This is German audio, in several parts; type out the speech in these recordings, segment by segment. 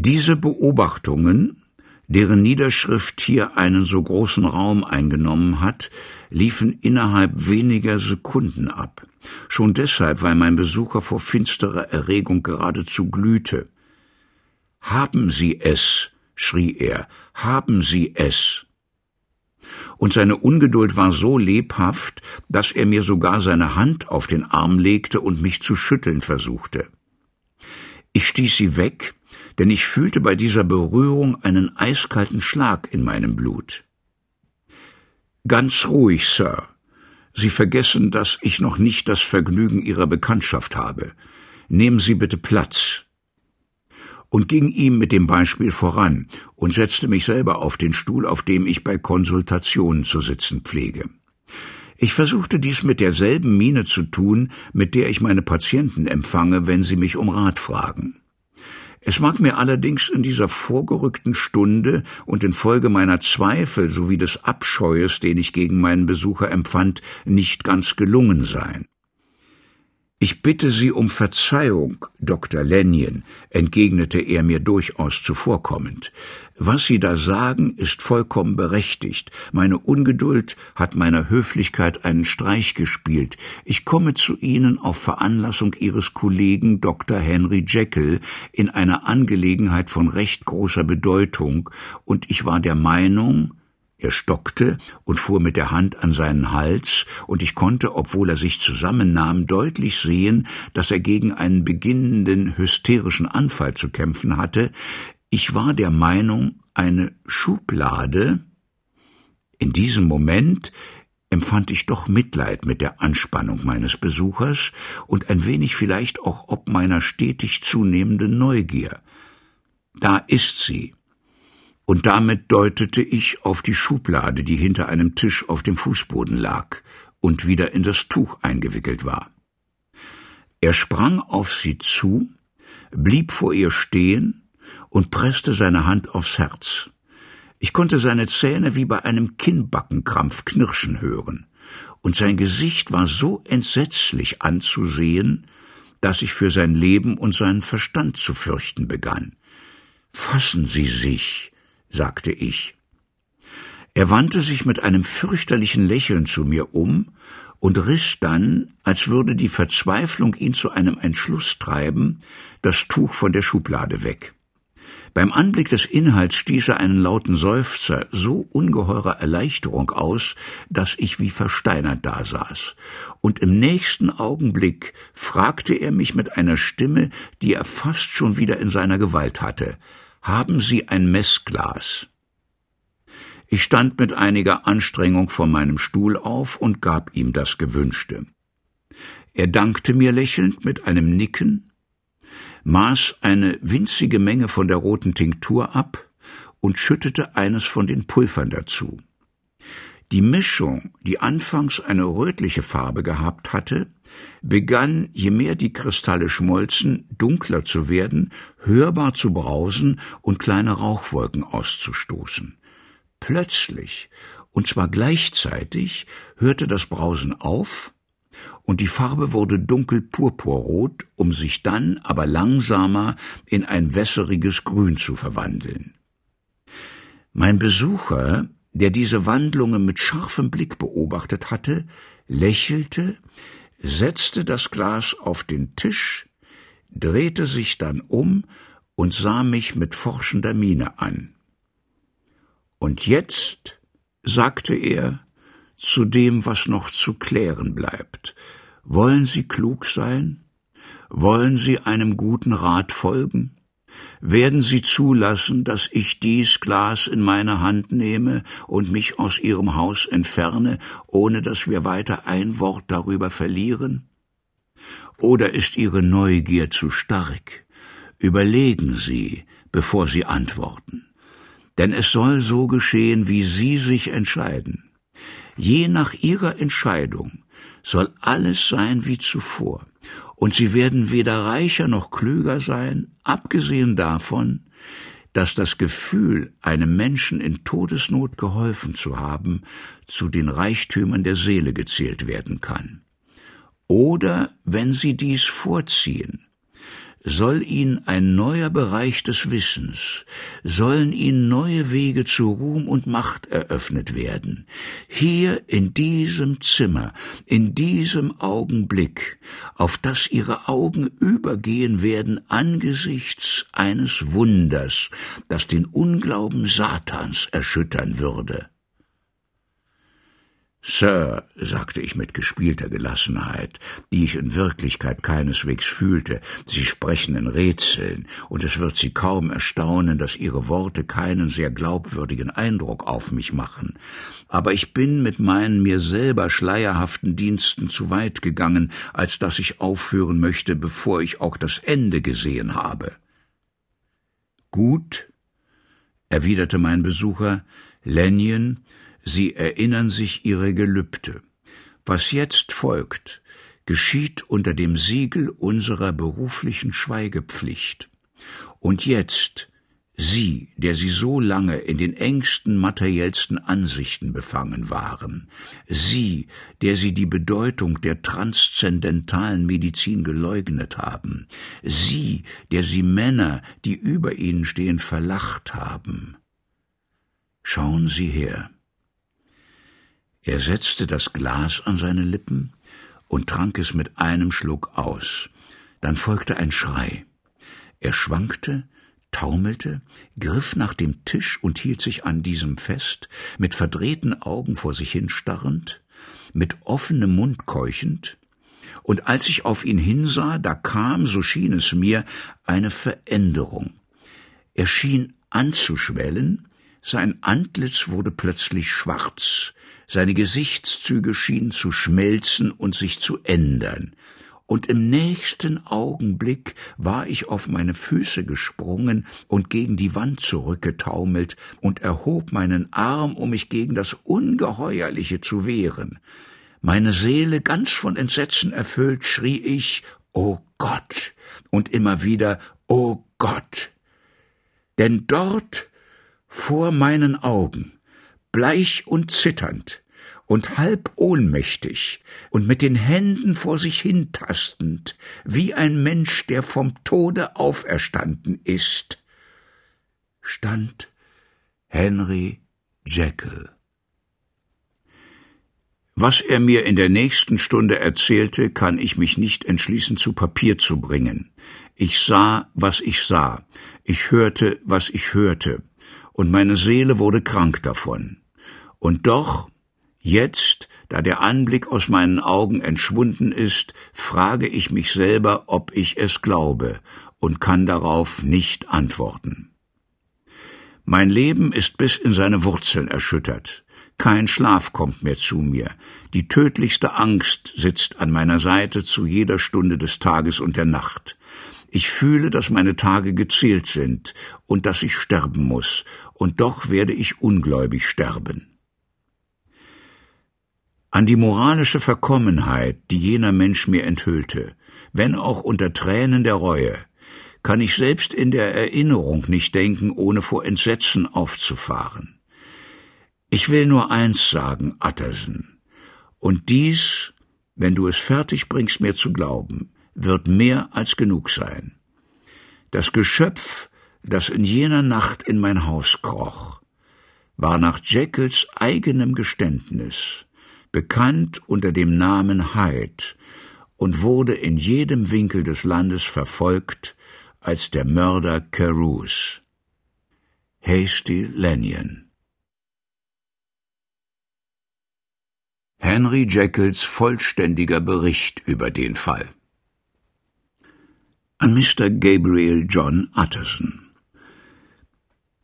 Diese Beobachtungen, deren Niederschrift hier einen so großen Raum eingenommen hat, liefen innerhalb weniger Sekunden ab. Schon deshalb, weil mein Besucher vor finsterer Erregung geradezu glühte. Haben Sie es, schrie er, haben Sie es. Und seine Ungeduld war so lebhaft, dass er mir sogar seine Hand auf den Arm legte und mich zu schütteln versuchte. Ich stieß sie weg, denn ich fühlte bei dieser Berührung einen eiskalten Schlag in meinem Blut. Ganz ruhig, Sir. Sie vergessen, dass ich noch nicht das Vergnügen Ihrer Bekanntschaft habe. Nehmen Sie bitte Platz und ging ihm mit dem Beispiel voran und setzte mich selber auf den Stuhl, auf dem ich bei Konsultationen zu sitzen pflege. Ich versuchte dies mit derselben Miene zu tun, mit der ich meine Patienten empfange, wenn sie mich um Rat fragen. Es mag mir allerdings in dieser vorgerückten Stunde und infolge meiner Zweifel sowie des Abscheues, den ich gegen meinen Besucher empfand, nicht ganz gelungen sein. Ich bitte Sie um Verzeihung, Dr. Lenjen, entgegnete er mir durchaus zuvorkommend. Was Sie da sagen, ist vollkommen berechtigt. Meine Ungeduld hat meiner Höflichkeit einen Streich gespielt. Ich komme zu Ihnen auf Veranlassung Ihres Kollegen Dr. Henry Jekyll in einer Angelegenheit von recht großer Bedeutung, und ich war der Meinung, er stockte und fuhr mit der Hand an seinen Hals, und ich konnte, obwohl er sich zusammennahm, deutlich sehen, dass er gegen einen beginnenden hysterischen Anfall zu kämpfen hatte. Ich war der Meinung, eine Schublade. In diesem Moment empfand ich doch Mitleid mit der Anspannung meines Besuchers und ein wenig vielleicht auch ob meiner stetig zunehmenden Neugier. Da ist sie, und damit deutete ich auf die Schublade, die hinter einem Tisch auf dem Fußboden lag und wieder in das Tuch eingewickelt war. Er sprang auf sie zu, blieb vor ihr stehen und presste seine Hand aufs Herz. Ich konnte seine Zähne wie bei einem Kinnbackenkrampf knirschen hören, und sein Gesicht war so entsetzlich anzusehen, dass ich für sein Leben und seinen Verstand zu fürchten begann. Fassen Sie sich, sagte ich. Er wandte sich mit einem fürchterlichen Lächeln zu mir um und riss dann, als würde die Verzweiflung ihn zu einem Entschluss treiben, das Tuch von der Schublade weg. Beim Anblick des Inhalts stieß er einen lauten Seufzer so ungeheurer Erleichterung aus, dass ich wie versteinert dasaß. Und im nächsten Augenblick fragte er mich mit einer Stimme, die er fast schon wieder in seiner Gewalt hatte. Haben Sie ein Messglas? Ich stand mit einiger Anstrengung von meinem Stuhl auf und gab ihm das Gewünschte. Er dankte mir lächelnd mit einem Nicken, maß eine winzige Menge von der roten Tinktur ab und schüttete eines von den Pulvern dazu. Die Mischung, die anfangs eine rötliche Farbe gehabt hatte, begann, je mehr die Kristalle schmolzen, dunkler zu werden, hörbar zu brausen und kleine Rauchwolken auszustoßen. Plötzlich, und zwar gleichzeitig, hörte das Brausen auf, und die Farbe wurde dunkel purpurrot, um sich dann aber langsamer in ein wässeriges Grün zu verwandeln. Mein Besucher, der diese Wandlungen mit scharfem Blick beobachtet hatte, lächelte, setzte das Glas auf den Tisch, drehte sich dann um und sah mich mit forschender Miene an. Und jetzt, sagte er, zu dem, was noch zu klären bleibt. Wollen Sie klug sein? Wollen Sie einem guten Rat folgen? Werden Sie zulassen, dass ich dies Glas in meine Hand nehme und mich aus Ihrem Haus entferne, ohne dass wir weiter ein Wort darüber verlieren? Oder ist Ihre Neugier zu stark? Überlegen Sie, bevor Sie antworten. Denn es soll so geschehen, wie Sie sich entscheiden. Je nach Ihrer Entscheidung soll alles sein wie zuvor und sie werden weder reicher noch klüger sein, abgesehen davon, dass das Gefühl, einem Menschen in Todesnot geholfen zu haben, zu den Reichtümern der Seele gezählt werden kann. Oder, wenn sie dies vorziehen, soll ihn ein neuer Bereich des Wissens, sollen ihn neue Wege zu Ruhm und Macht eröffnet werden. Hier in diesem Zimmer, in diesem Augenblick, auf das ihre Augen übergehen werden angesichts eines Wunders, das den Unglauben Satans erschüttern würde. Sir, sagte ich mit gespielter Gelassenheit, die ich in Wirklichkeit keineswegs fühlte, Sie sprechen in Rätseln, und es wird Sie kaum erstaunen, dass Ihre Worte keinen sehr glaubwürdigen Eindruck auf mich machen. Aber ich bin mit meinen mir selber schleierhaften Diensten zu weit gegangen, als dass ich aufhören möchte, bevor ich auch das Ende gesehen habe. Gut, erwiderte mein Besucher, Lenjen, Sie erinnern sich ihre Gelübde. Was jetzt folgt, geschieht unter dem Siegel unserer beruflichen Schweigepflicht. Und jetzt, Sie, der Sie so lange in den engsten, materiellsten Ansichten befangen waren, Sie, der Sie die Bedeutung der transzendentalen Medizin geleugnet haben, Sie, der Sie Männer, die über Ihnen stehen, verlacht haben, schauen Sie her. Er setzte das Glas an seine Lippen und trank es mit einem Schluck aus. Dann folgte ein Schrei. Er schwankte, taumelte, griff nach dem Tisch und hielt sich an diesem fest, mit verdrehten Augen vor sich hinstarrend, mit offenem Mund keuchend, und als ich auf ihn hinsah, da kam, so schien es mir, eine Veränderung. Er schien anzuschwellen, sein Antlitz wurde plötzlich schwarz, seine Gesichtszüge schienen zu schmelzen und sich zu ändern, und im nächsten Augenblick war ich auf meine Füße gesprungen und gegen die Wand zurückgetaumelt und erhob meinen Arm, um mich gegen das Ungeheuerliche zu wehren. Meine Seele ganz von Entsetzen erfüllt, schrie ich, O Gott, und immer wieder, O Gott. Denn dort, vor meinen Augen, bleich und zitternd und halb ohnmächtig und mit den Händen vor sich hintastend, wie ein Mensch, der vom Tode auferstanden ist, stand Henry Jekyll. Was er mir in der nächsten Stunde erzählte, kann ich mich nicht entschließen zu Papier zu bringen. Ich sah, was ich sah, ich hörte, was ich hörte, und meine Seele wurde krank davon. Und doch, jetzt, da der Anblick aus meinen Augen entschwunden ist, frage ich mich selber, ob ich es glaube, und kann darauf nicht antworten. Mein Leben ist bis in seine Wurzeln erschüttert. Kein Schlaf kommt mehr zu mir. Die tödlichste Angst sitzt an meiner Seite zu jeder Stunde des Tages und der Nacht. Ich fühle, dass meine Tage gezählt sind und dass ich sterben muss, und doch werde ich ungläubig sterben. An die moralische Verkommenheit, die jener Mensch mir enthüllte, wenn auch unter Tränen der Reue, kann ich selbst in der Erinnerung nicht denken, ohne vor Entsetzen aufzufahren. Ich will nur eins sagen, Utterson, und dies, wenn du es fertig bringst, mir zu glauben, wird mehr als genug sein. Das Geschöpf, das in jener Nacht in mein Haus kroch, war nach Jekylls eigenem Geständnis bekannt unter dem Namen Hyde und wurde in jedem Winkel des Landes verfolgt als der Mörder Carews. Hasty Lanyon Henry Jekylls vollständiger Bericht über den Fall an Mr. Gabriel John Utterson.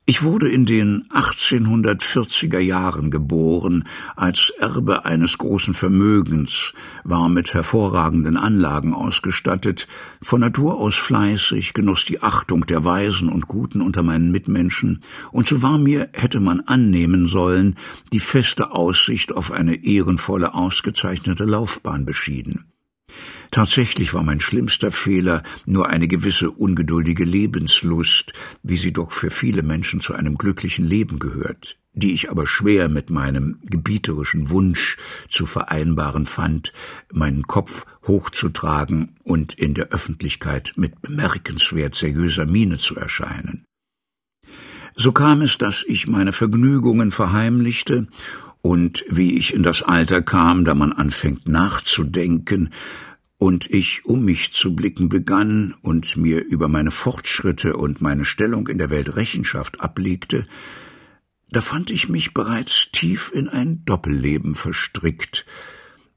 Ich wurde in den 1840er Jahren geboren, als Erbe eines großen Vermögens, war mit hervorragenden Anlagen ausgestattet, von Natur aus fleißig, genoss die Achtung der Weisen und Guten unter meinen Mitmenschen, und so war mir, hätte man annehmen sollen, die feste Aussicht auf eine ehrenvolle, ausgezeichnete Laufbahn beschieden. Tatsächlich war mein schlimmster Fehler nur eine gewisse ungeduldige Lebenslust, wie sie doch für viele Menschen zu einem glücklichen Leben gehört. die ich aber schwer mit meinem gebieterischen Wunsch zu vereinbaren fand, meinen Kopf hochzutragen und in der Öffentlichkeit mit bemerkenswert seriöser Miene zu erscheinen. So kam es, dass ich meine Vergnügungen verheimlichte und wie ich in das Alter kam, da man anfängt nachzudenken, und ich um mich zu blicken begann und mir über meine Fortschritte und meine Stellung in der Welt Rechenschaft ablegte, da fand ich mich bereits tief in ein Doppelleben verstrickt.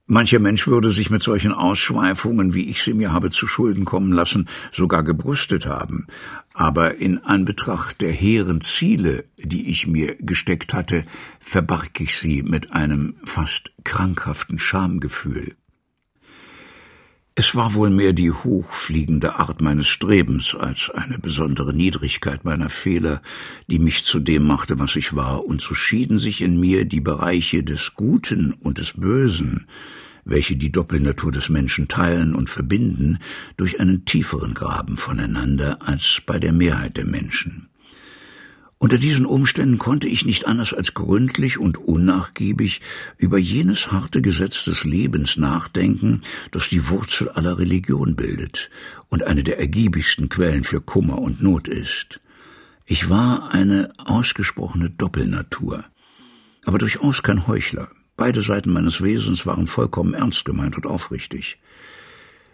Mancher Mensch würde sich mit solchen Ausschweifungen, wie ich sie mir habe zu Schulden kommen lassen, sogar gebrüstet haben. Aber in Anbetracht der hehren Ziele, die ich mir gesteckt hatte, verbarg ich sie mit einem fast krankhaften Schamgefühl. Es war wohl mehr die hochfliegende Art meines Strebens als eine besondere Niedrigkeit meiner Fehler, die mich zu dem machte, was ich war, und so schieden sich in mir die Bereiche des Guten und des Bösen, welche die Doppelnatur des Menschen teilen und verbinden, durch einen tieferen Graben voneinander als bei der Mehrheit der Menschen. Unter diesen Umständen konnte ich nicht anders als gründlich und unnachgiebig über jenes harte Gesetz des Lebens nachdenken, das die Wurzel aller Religion bildet und eine der ergiebigsten Quellen für Kummer und Not ist. Ich war eine ausgesprochene Doppelnatur, aber durchaus kein Heuchler. Beide Seiten meines Wesens waren vollkommen ernst gemeint und aufrichtig.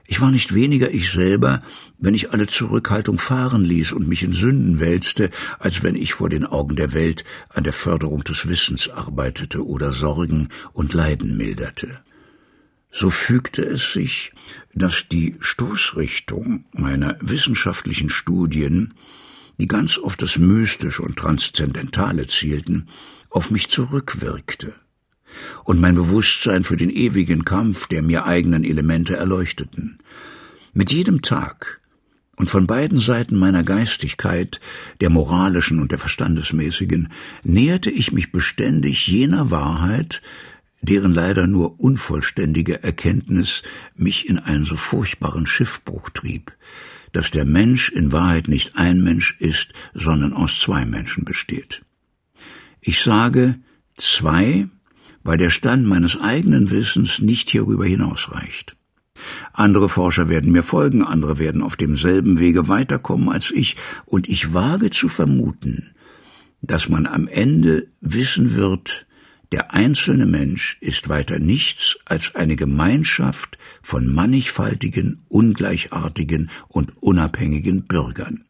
Ich war nicht weniger ich selber, wenn ich alle Zurückhaltung fahren ließ und mich in Sünden wälzte, als wenn ich vor den Augen der Welt an der Förderung des Wissens arbeitete oder Sorgen und Leiden milderte. So fügte es sich, dass die Stoßrichtung meiner wissenschaftlichen Studien, die ganz auf das Mystische und Transzendentale zielten, auf mich zurückwirkte und mein Bewusstsein für den ewigen Kampf der mir eigenen Elemente erleuchteten. Mit jedem Tag und von beiden Seiten meiner Geistigkeit, der moralischen und der verstandesmäßigen, näherte ich mich beständig jener Wahrheit, deren leider nur unvollständige Erkenntnis mich in einen so furchtbaren Schiffbruch trieb, dass der Mensch in Wahrheit nicht ein Mensch ist, sondern aus zwei Menschen besteht. Ich sage zwei, weil der Stand meines eigenen Wissens nicht hierüber hinausreicht. Andere Forscher werden mir folgen, andere werden auf demselben Wege weiterkommen als ich, und ich wage zu vermuten, dass man am Ende wissen wird, der einzelne Mensch ist weiter nichts als eine Gemeinschaft von mannigfaltigen, ungleichartigen und unabhängigen Bürgern.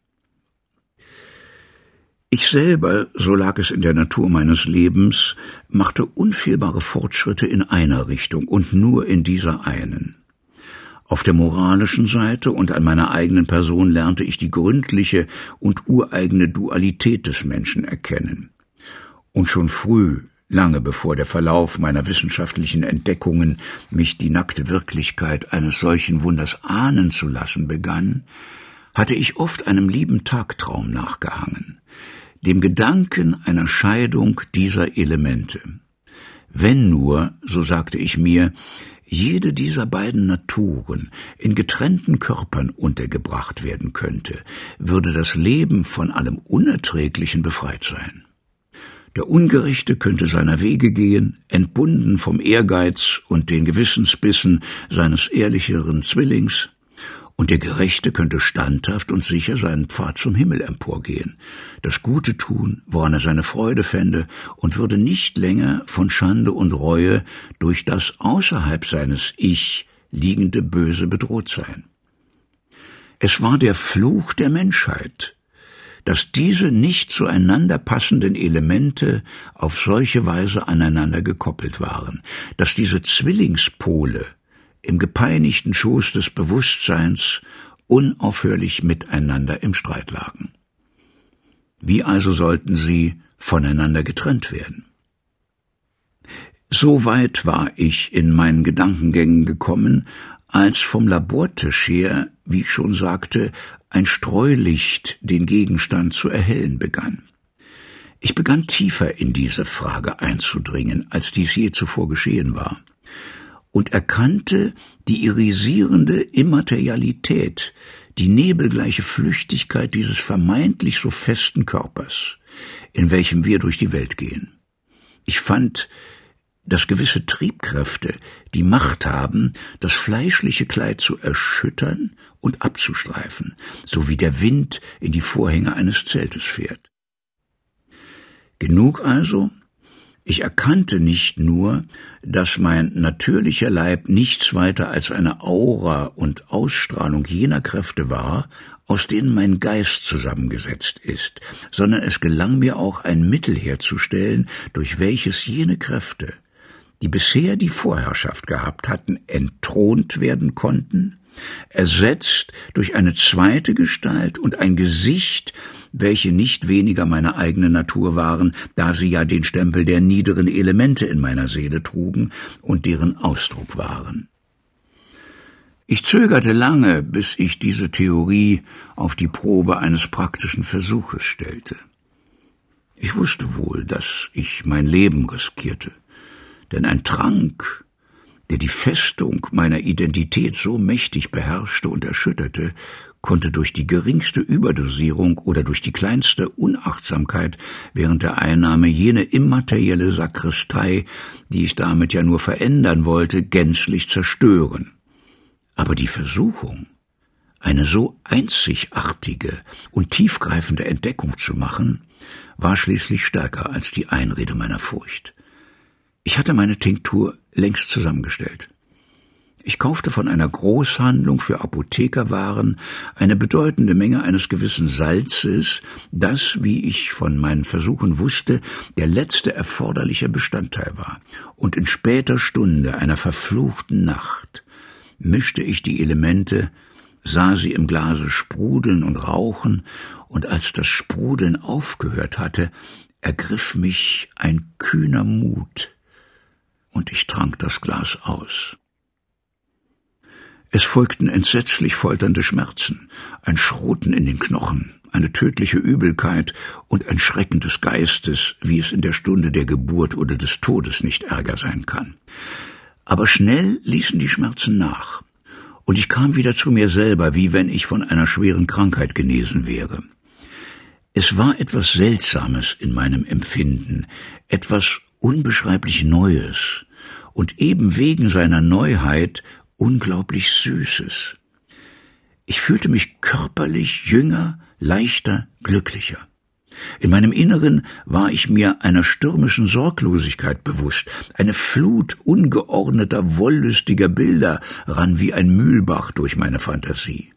Ich selber, so lag es in der Natur meines Lebens, machte unfehlbare Fortschritte in einer Richtung und nur in dieser einen. Auf der moralischen Seite und an meiner eigenen Person lernte ich die gründliche und ureigene Dualität des Menschen erkennen. Und schon früh, lange bevor der Verlauf meiner wissenschaftlichen Entdeckungen mich die nackte Wirklichkeit eines solchen Wunders ahnen zu lassen begann, hatte ich oft einem lieben Tagtraum nachgehangen dem Gedanken einer Scheidung dieser Elemente. Wenn nur, so sagte ich mir, jede dieser beiden Naturen in getrennten Körpern untergebracht werden könnte, würde das Leben von allem Unerträglichen befreit sein. Der Ungerechte könnte seiner Wege gehen, entbunden vom Ehrgeiz und den Gewissensbissen seines ehrlicheren Zwillings, und der Gerechte könnte standhaft und sicher seinen Pfad zum Himmel emporgehen, das Gute tun, woran er seine Freude fände, und würde nicht länger von Schande und Reue durch das außerhalb seines Ich liegende Böse bedroht sein. Es war der Fluch der Menschheit, dass diese nicht zueinander passenden Elemente auf solche Weise aneinander gekoppelt waren, dass diese Zwillingspole im gepeinigten Schoß des Bewusstseins unaufhörlich miteinander im Streit lagen. Wie also sollten sie voneinander getrennt werden? So weit war ich in meinen Gedankengängen gekommen, als vom Labortisch her, wie ich schon sagte, ein Streulicht den Gegenstand zu erhellen begann. Ich begann tiefer in diese Frage einzudringen, als dies je zuvor geschehen war und erkannte die irisierende Immaterialität, die nebelgleiche Flüchtigkeit dieses vermeintlich so festen Körpers, in welchem wir durch die Welt gehen. Ich fand, dass gewisse Triebkräfte die Macht haben, das fleischliche Kleid zu erschüttern und abzustreifen, so wie der Wind in die Vorhänge eines Zeltes fährt. Genug also, ich erkannte nicht nur, dass mein natürlicher Leib nichts weiter als eine Aura und Ausstrahlung jener Kräfte war, aus denen mein Geist zusammengesetzt ist, sondern es gelang mir auch ein Mittel herzustellen, durch welches jene Kräfte, die bisher die Vorherrschaft gehabt hatten, entthront werden konnten, ersetzt durch eine zweite Gestalt und ein Gesicht, welche nicht weniger meine eigene Natur waren, da sie ja den Stempel der niederen Elemente in meiner Seele trugen und deren Ausdruck waren. Ich zögerte lange, bis ich diese Theorie auf die Probe eines praktischen Versuches stellte. Ich wusste wohl, dass ich mein Leben riskierte denn ein Trank, der die Festung meiner Identität so mächtig beherrschte und erschütterte, konnte durch die geringste Überdosierung oder durch die kleinste Unachtsamkeit während der Einnahme jene immaterielle Sakristei, die ich damit ja nur verändern wollte, gänzlich zerstören. Aber die Versuchung, eine so einzigartige und tiefgreifende Entdeckung zu machen, war schließlich stärker als die Einrede meiner Furcht. Ich hatte meine Tinktur längst zusammengestellt. Ich kaufte von einer Großhandlung für Apothekerwaren eine bedeutende Menge eines gewissen Salzes, das, wie ich von meinen Versuchen wusste, der letzte erforderliche Bestandteil war. Und in später Stunde einer verfluchten Nacht mischte ich die Elemente, sah sie im Glase sprudeln und rauchen, und als das Sprudeln aufgehört hatte, ergriff mich ein kühner Mut, und ich trank das Glas aus. Es folgten entsetzlich folternde Schmerzen, ein Schroten in den Knochen, eine tödliche Übelkeit und ein Schrecken des Geistes, wie es in der Stunde der Geburt oder des Todes nicht ärger sein kann. Aber schnell ließen die Schmerzen nach, und ich kam wieder zu mir selber, wie wenn ich von einer schweren Krankheit genesen wäre. Es war etwas Seltsames in meinem Empfinden, etwas unbeschreiblich Neues und eben wegen seiner Neuheit unglaublich Süßes. Ich fühlte mich körperlich jünger, leichter, glücklicher. In meinem Inneren war ich mir einer stürmischen Sorglosigkeit bewusst. Eine Flut ungeordneter, wollüstiger Bilder rann wie ein Mühlbach durch meine Fantasie.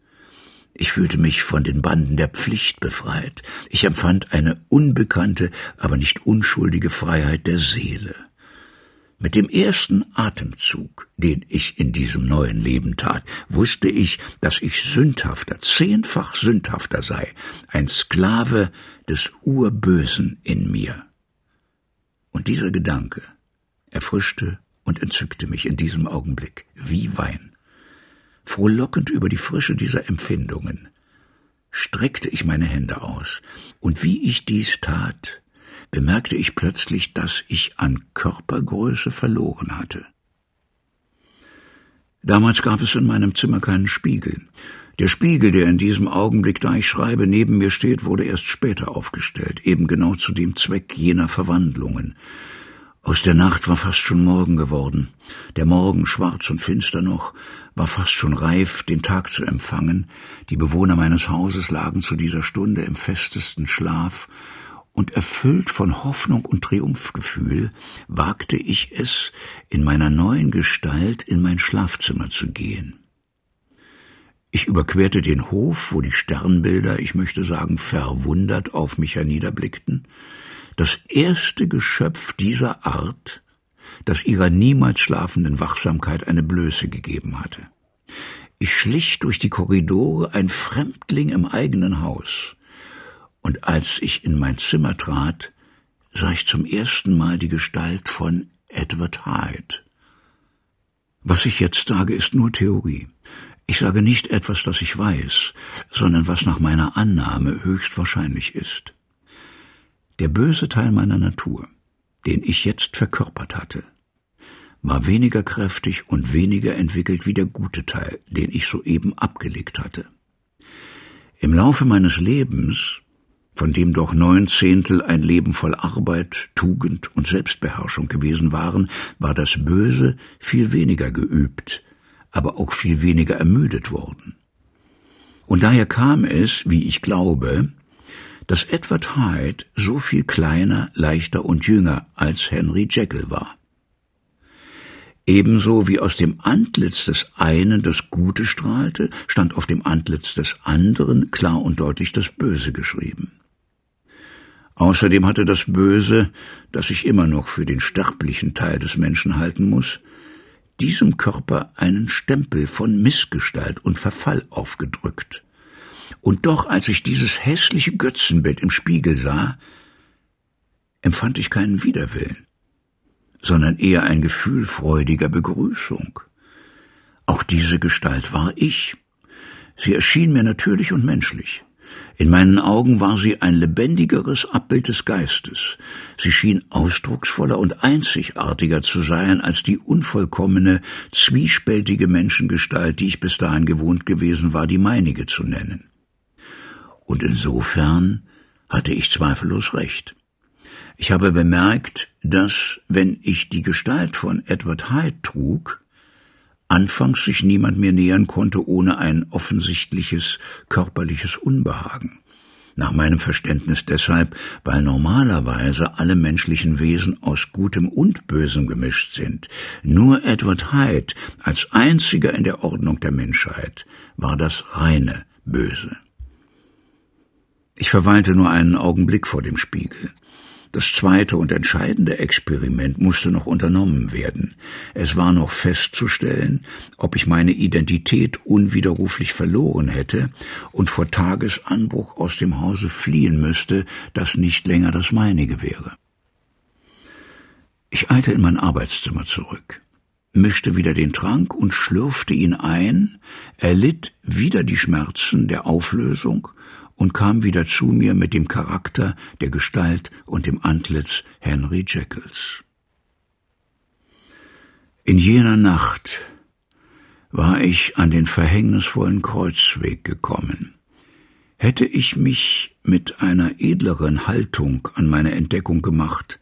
Ich fühlte mich von den Banden der Pflicht befreit. Ich empfand eine unbekannte, aber nicht unschuldige Freiheit der Seele. Mit dem ersten Atemzug, den ich in diesem neuen Leben tat, wusste ich, dass ich sündhafter, zehnfach sündhafter sei, ein Sklave des Urbösen in mir. Und dieser Gedanke erfrischte und entzückte mich in diesem Augenblick wie Wein frohlockend über die Frische dieser Empfindungen, streckte ich meine Hände aus, und wie ich dies tat, bemerkte ich plötzlich, dass ich an Körpergröße verloren hatte. Damals gab es in meinem Zimmer keinen Spiegel. Der Spiegel, der in diesem Augenblick, da ich schreibe, neben mir steht, wurde erst später aufgestellt, eben genau zu dem Zweck jener Verwandlungen. Aus der Nacht war fast schon Morgen geworden, der Morgen schwarz und finster noch, war fast schon reif, den Tag zu empfangen, die Bewohner meines Hauses lagen zu dieser Stunde im festesten Schlaf, und erfüllt von Hoffnung und Triumphgefühl wagte ich es, in meiner neuen Gestalt in mein Schlafzimmer zu gehen. Ich überquerte den Hof, wo die Sternbilder, ich möchte sagen, verwundert auf mich herniederblickten, das erste Geschöpf dieser Art, das ihrer niemals schlafenden Wachsamkeit eine Blöße gegeben hatte. Ich schlich durch die Korridore ein Fremdling im eigenen Haus, und als ich in mein Zimmer trat, sah ich zum ersten Mal die Gestalt von Edward Hyde. Was ich jetzt sage, ist nur Theorie. Ich sage nicht etwas, das ich weiß, sondern was nach meiner Annahme höchstwahrscheinlich ist. Der böse Teil meiner Natur, den ich jetzt verkörpert hatte, war weniger kräftig und weniger entwickelt wie der gute Teil, den ich soeben abgelegt hatte. Im Laufe meines Lebens von dem doch neun Zehntel ein Leben voll Arbeit, Tugend und Selbstbeherrschung gewesen waren, war das Böse viel weniger geübt, aber auch viel weniger ermüdet worden. Und daher kam es, wie ich glaube, dass Edward Hyde so viel kleiner, leichter und jünger als Henry Jekyll war. Ebenso wie aus dem Antlitz des einen das Gute strahlte, stand auf dem Antlitz des anderen klar und deutlich das Böse geschrieben. Außerdem hatte das Böse, das ich immer noch für den sterblichen Teil des Menschen halten muss, diesem Körper einen Stempel von Missgestalt und Verfall aufgedrückt. Und doch, als ich dieses hässliche Götzenbild im Spiegel sah, empfand ich keinen Widerwillen, sondern eher ein Gefühl freudiger Begrüßung. Auch diese Gestalt war ich. Sie erschien mir natürlich und menschlich. In meinen Augen war sie ein lebendigeres Abbild des Geistes. Sie schien ausdrucksvoller und einzigartiger zu sein als die unvollkommene, zwiespältige Menschengestalt, die ich bis dahin gewohnt gewesen war, die meinige zu nennen. Und insofern hatte ich zweifellos recht. Ich habe bemerkt, dass, wenn ich die Gestalt von Edward Hyde trug, anfangs sich niemand mir nähern konnte ohne ein offensichtliches körperliches Unbehagen. Nach meinem Verständnis deshalb, weil normalerweise alle menschlichen Wesen aus Gutem und Bösem gemischt sind. Nur Edward Hyde als einziger in der Ordnung der Menschheit war das reine Böse. Ich verweilte nur einen Augenblick vor dem Spiegel. Das zweite und entscheidende Experiment musste noch unternommen werden. Es war noch festzustellen, ob ich meine Identität unwiderruflich verloren hätte und vor Tagesanbruch aus dem Hause fliehen müsste, das nicht länger das meinige wäre. Ich eilte in mein Arbeitszimmer zurück, mischte wieder den Trank und schlürfte ihn ein, erlitt wieder die Schmerzen der Auflösung und kam wieder zu mir mit dem Charakter, der Gestalt und dem Antlitz Henry Jekylls. In jener Nacht war ich an den verhängnisvollen Kreuzweg gekommen. Hätte ich mich mit einer edleren Haltung an meine Entdeckung gemacht,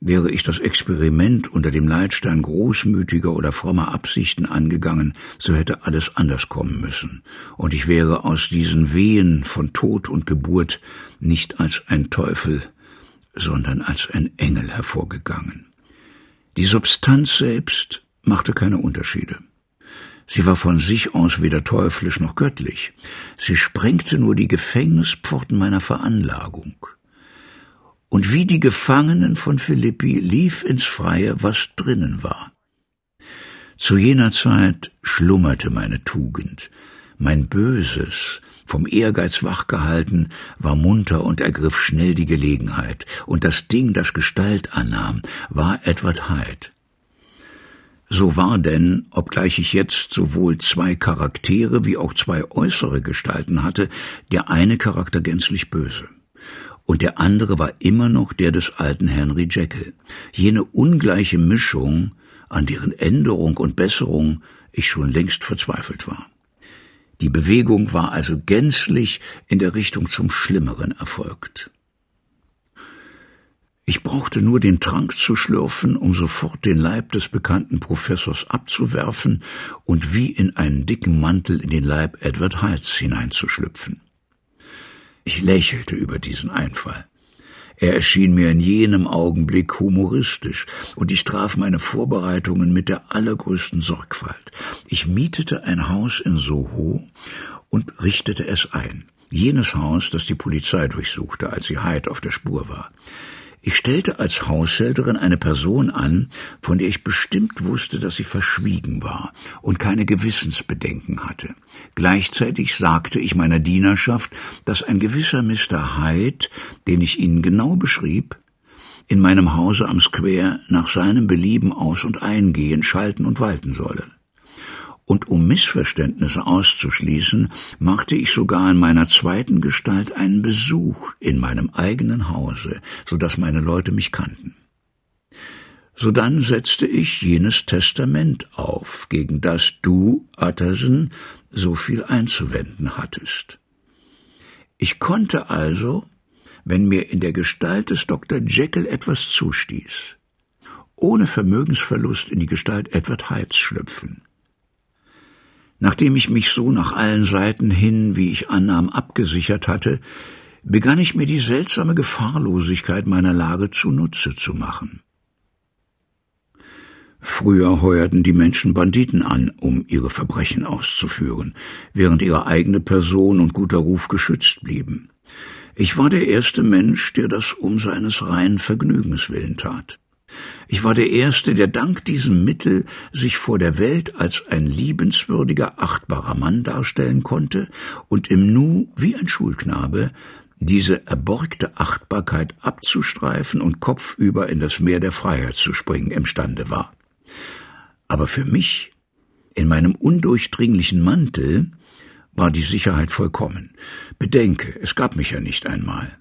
Wäre ich das Experiment unter dem Leitstein großmütiger oder frommer Absichten angegangen, so hätte alles anders kommen müssen, und ich wäre aus diesen Wehen von Tod und Geburt nicht als ein Teufel, sondern als ein Engel hervorgegangen. Die Substanz selbst machte keine Unterschiede. Sie war von sich aus weder teuflisch noch göttlich. Sie sprengte nur die Gefängnispforten meiner Veranlagung und wie die Gefangenen von Philippi lief ins Freie, was drinnen war. Zu jener Zeit schlummerte meine Tugend, mein Böses, vom Ehrgeiz wachgehalten, war munter und ergriff schnell die Gelegenheit, und das Ding, das Gestalt annahm, war Edward Hyde. So war denn, obgleich ich jetzt sowohl zwei Charaktere wie auch zwei äußere Gestalten hatte, der eine Charakter gänzlich böse und der andere war immer noch der des alten Henry Jekyll. Jene ungleiche Mischung, an deren Änderung und Besserung ich schon längst verzweifelt war. Die Bewegung war also gänzlich in der Richtung zum Schlimmeren erfolgt. Ich brauchte nur den Trank zu schlürfen, um sofort den Leib des bekannten Professors abzuwerfen und wie in einen dicken Mantel in den Leib Edward Hydes hineinzuschlüpfen. Ich lächelte über diesen Einfall. Er erschien mir in jenem Augenblick humoristisch, und ich traf meine Vorbereitungen mit der allergrößten Sorgfalt. Ich mietete ein Haus in Soho und richtete es ein. Jenes Haus, das die Polizei durchsuchte, als sie Hyde auf der Spur war. Ich stellte als Haushälterin eine Person an, von der ich bestimmt wusste, dass sie verschwiegen war und keine Gewissensbedenken hatte. Gleichzeitig sagte ich meiner Dienerschaft, dass ein gewisser Mr. Hyde, den ich ihnen genau beschrieb, in meinem Hause am Square nach seinem Belieben aus und eingehen, schalten und walten solle und um Missverständnisse auszuschließen, machte ich sogar in meiner zweiten Gestalt einen Besuch in meinem eigenen Hause, so dass meine Leute mich kannten. Sodann setzte ich jenes Testament auf, gegen das du, Utterson, so viel einzuwenden hattest. Ich konnte also, wenn mir in der Gestalt des Dr. Jekyll etwas zustieß. Ohne Vermögensverlust in die Gestalt Edward Heights schlüpfen. Nachdem ich mich so nach allen Seiten hin, wie ich annahm, abgesichert hatte, begann ich mir die seltsame Gefahrlosigkeit meiner Lage zunutze zu machen. Früher heuerten die Menschen Banditen an, um ihre Verbrechen auszuführen, während ihre eigene Person und guter Ruf geschützt blieben. Ich war der erste Mensch, der das um seines reinen Vergnügens willen tat. Ich war der Erste, der dank diesem Mittel sich vor der Welt als ein liebenswürdiger, achtbarer Mann darstellen konnte und im Nu wie ein Schulknabe diese erborgte Achtbarkeit abzustreifen und kopfüber in das Meer der Freiheit zu springen imstande war. Aber für mich, in meinem undurchdringlichen Mantel, war die Sicherheit vollkommen. Bedenke, es gab mich ja nicht einmal.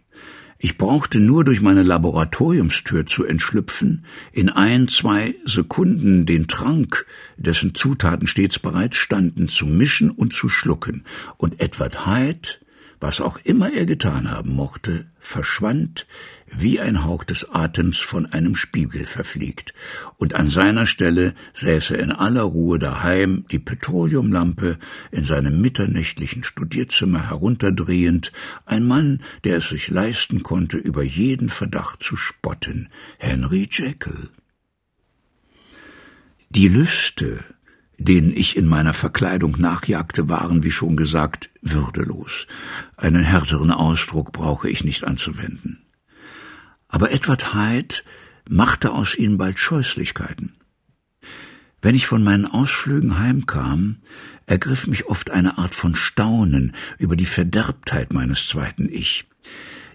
Ich brauchte nur durch meine Laboratoriumstür zu entschlüpfen, in ein, zwei Sekunden den Trank, dessen Zutaten stets bereit standen, zu mischen und zu schlucken, und Edward Hyde was auch immer er getan haben mochte, verschwand, wie ein Hauch des Atems von einem Spiegel verfliegt, und an seiner Stelle säße in aller Ruhe daheim die Petroleumlampe in seinem mitternächtlichen Studierzimmer herunterdrehend, ein Mann, der es sich leisten konnte, über jeden Verdacht zu spotten, Henry Jekyll. Die Lüste, denen ich in meiner Verkleidung nachjagte, waren, wie schon gesagt, würdelos. Einen härteren Ausdruck brauche ich nicht anzuwenden. Aber Edward Hyde machte aus ihnen bald Scheußlichkeiten. Wenn ich von meinen Ausflügen heimkam, ergriff mich oft eine Art von Staunen über die Verderbtheit meines zweiten Ich.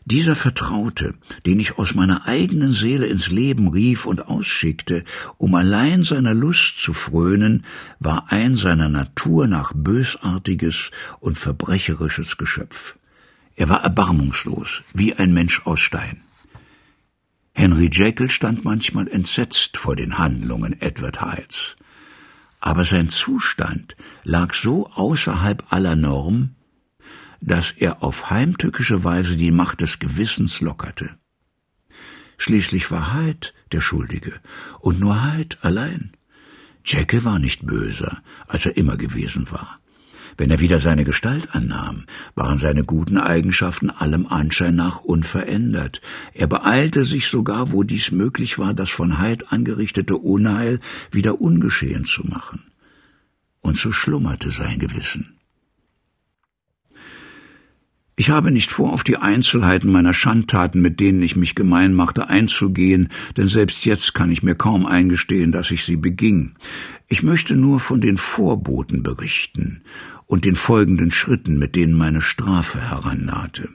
Dieser Vertraute, den ich aus meiner eigenen Seele ins Leben rief und ausschickte, um allein seiner Lust zu frönen, war ein seiner Natur nach bösartiges und verbrecherisches Geschöpf. Er war erbarmungslos, wie ein Mensch aus Stein. Henry Jekyll stand manchmal entsetzt vor den Handlungen Edward Hydes. Aber sein Zustand lag so außerhalb aller Norm, dass er auf heimtückische Weise die Macht des Gewissens lockerte. Schließlich war Hyde der Schuldige, und nur Hyde allein. Jekyll war nicht böser, als er immer gewesen war. Wenn er wieder seine Gestalt annahm, waren seine guten Eigenschaften allem Anschein nach unverändert. Er beeilte sich sogar, wo dies möglich war, das von Hyde angerichtete Unheil wieder ungeschehen zu machen. Und so schlummerte sein Gewissen. Ich habe nicht vor, auf die Einzelheiten meiner Schandtaten, mit denen ich mich gemein machte, einzugehen, denn selbst jetzt kann ich mir kaum eingestehen, dass ich sie beging. Ich möchte nur von den Vorboten berichten und den folgenden Schritten, mit denen meine Strafe herannahte.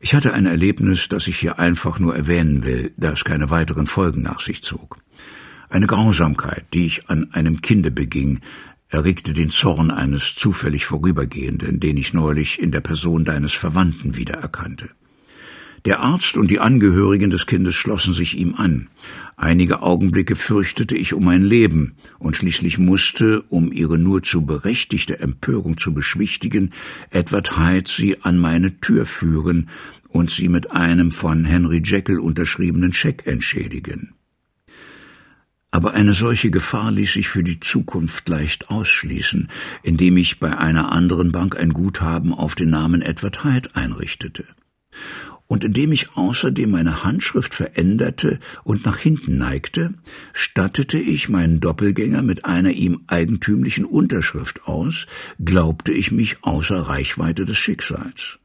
Ich hatte ein Erlebnis, das ich hier einfach nur erwähnen will, da es keine weiteren Folgen nach sich zog. Eine Grausamkeit, die ich an einem Kinde beging, erregte den Zorn eines zufällig Vorübergehenden, den ich neulich in der Person deines Verwandten wiedererkannte. Der Arzt und die Angehörigen des Kindes schlossen sich ihm an. Einige Augenblicke fürchtete ich um mein Leben, und schließlich musste, um ihre nur zu berechtigte Empörung zu beschwichtigen, Edward Hyde sie an meine Tür führen und sie mit einem von Henry Jekyll unterschriebenen Scheck entschädigen. Aber eine solche Gefahr ließ sich für die Zukunft leicht ausschließen, indem ich bei einer anderen Bank ein Guthaben auf den Namen Edward Hyde einrichtete. Und indem ich außerdem meine Handschrift veränderte und nach hinten neigte, stattete ich meinen Doppelgänger mit einer ihm eigentümlichen Unterschrift aus, glaubte ich mich außer Reichweite des Schicksals.